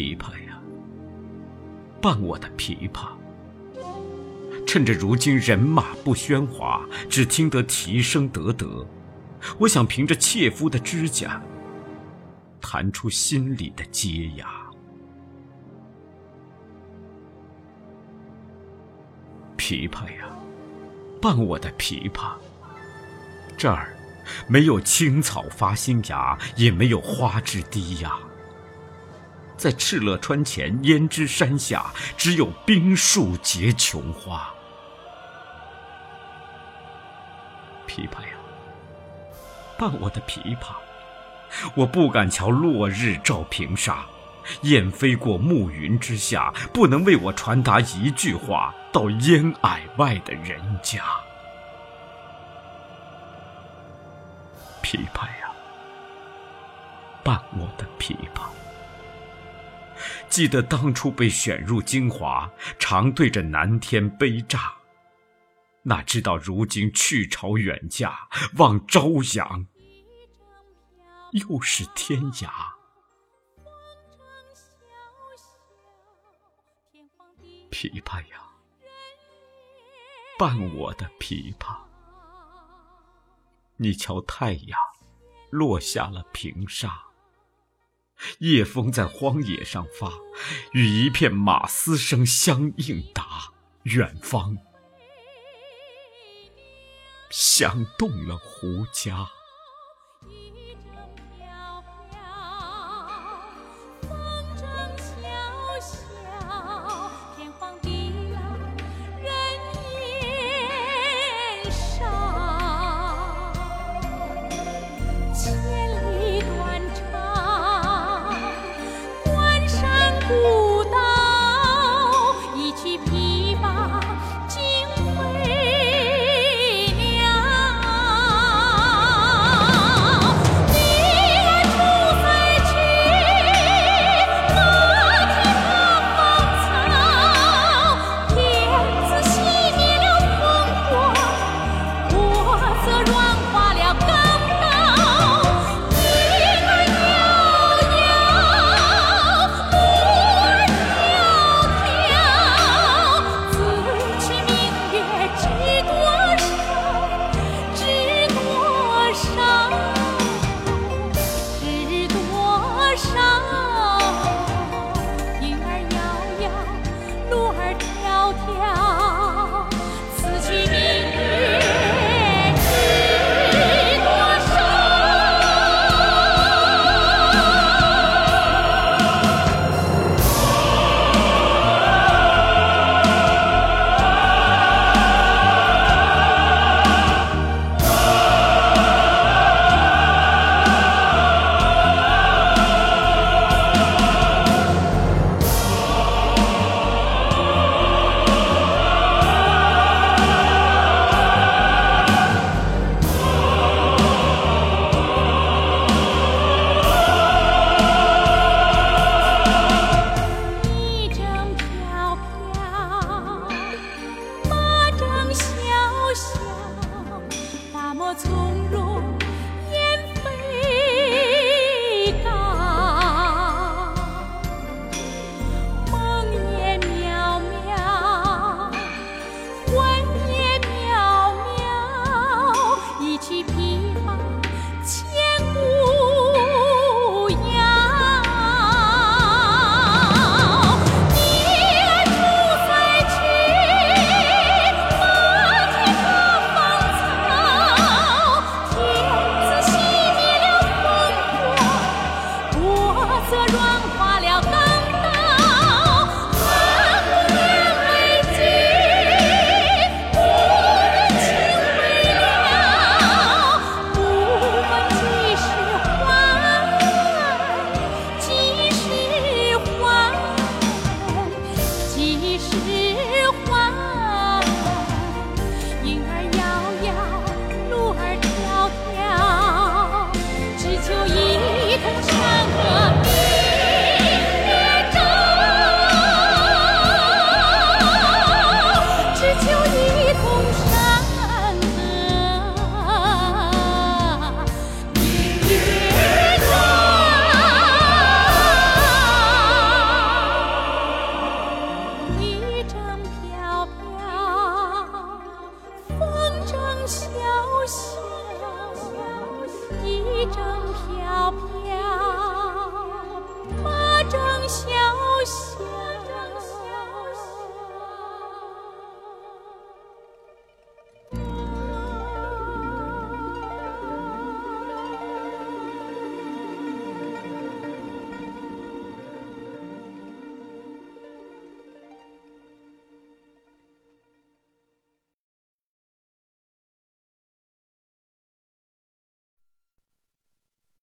琵琶呀，伴我的琵琶。趁着如今人马不喧哗，只听得啼声得得，我想凭着切肤的指甲，弹出心里的阶牙。琵琶呀，伴我的琵琶。这儿没有青草发新芽，也没有花枝低呀。在敕勒川前胭脂山下，只有冰树结琼花。琵琶呀，伴我的琵琶，我不敢瞧落日照平沙，雁飞过暮云之下，不能为我传达一句话到烟霭外的人家。琵琶呀，伴我的琵琶。记得当初被选入京华，常对着南天悲乍。哪知道如今去朝远嫁，望朝阳，又是天涯。琵琶呀，伴我的琵琶。你瞧太阳落下了平沙，夜风在荒野上发，与一片马嘶声相应答，远方。响动了胡笳。从一张飘飘八张小小。